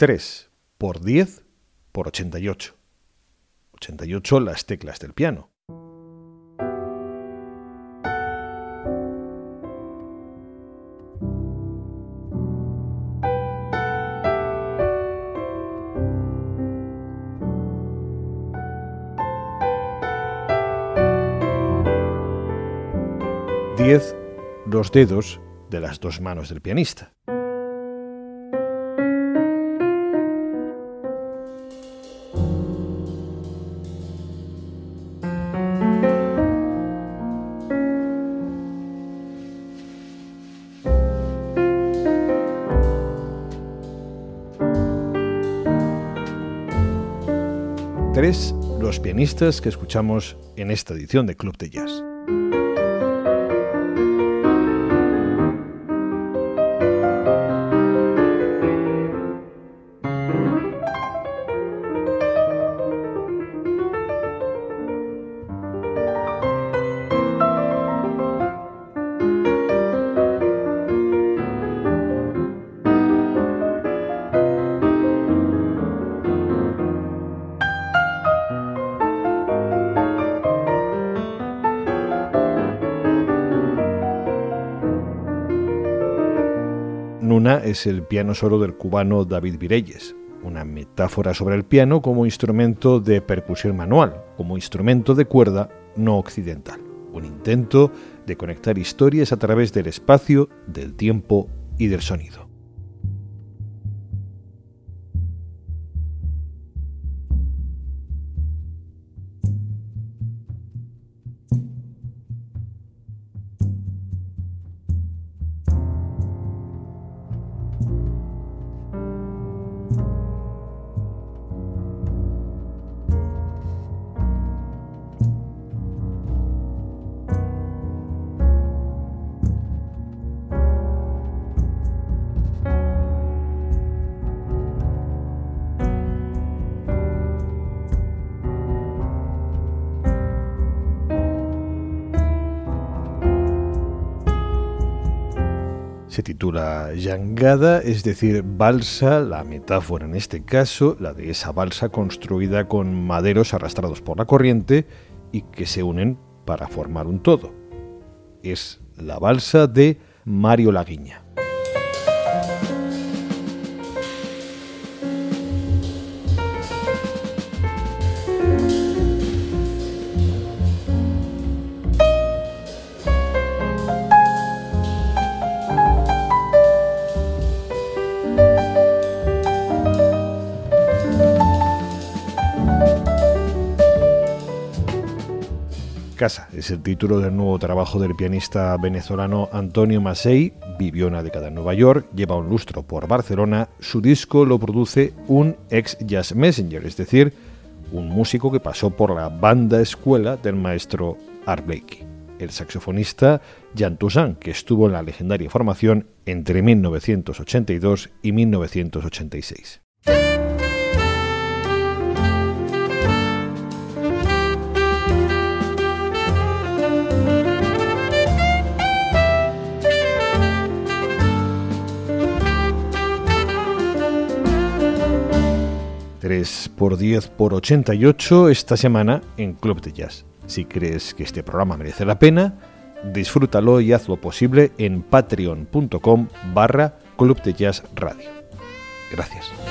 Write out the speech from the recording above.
3 por 10 por 88. 88 las teclas del piano. Los dedos de las dos manos del pianista. Los pianistas que escuchamos en esta edición de Club de Jazz. Es el piano solo del cubano David Vireyes, una metáfora sobre el piano como instrumento de percusión manual, como instrumento de cuerda no occidental, un intento de conectar historias a través del espacio, del tiempo y del sonido. Se titula Yangada, es decir, balsa, la metáfora en este caso, la de esa balsa construida con maderos arrastrados por la corriente y que se unen para formar un todo. Es la balsa de Mario Laguiña. Casa es el título del nuevo trabajo del pianista venezolano Antonio Masei. Vivió una década en Nueva York, lleva un lustro por Barcelona. Su disco lo produce un ex jazz messenger, es decir, un músico que pasó por la banda escuela del maestro Art Blakey, el saxofonista Jan Toussaint, que estuvo en la legendaria formación entre 1982 y 1986. 3 por 10 por 88 esta semana en Club de Jazz. Si crees que este programa merece la pena, disfrútalo y haz lo posible en patreon.com barra Club de Jazz Radio. Gracias.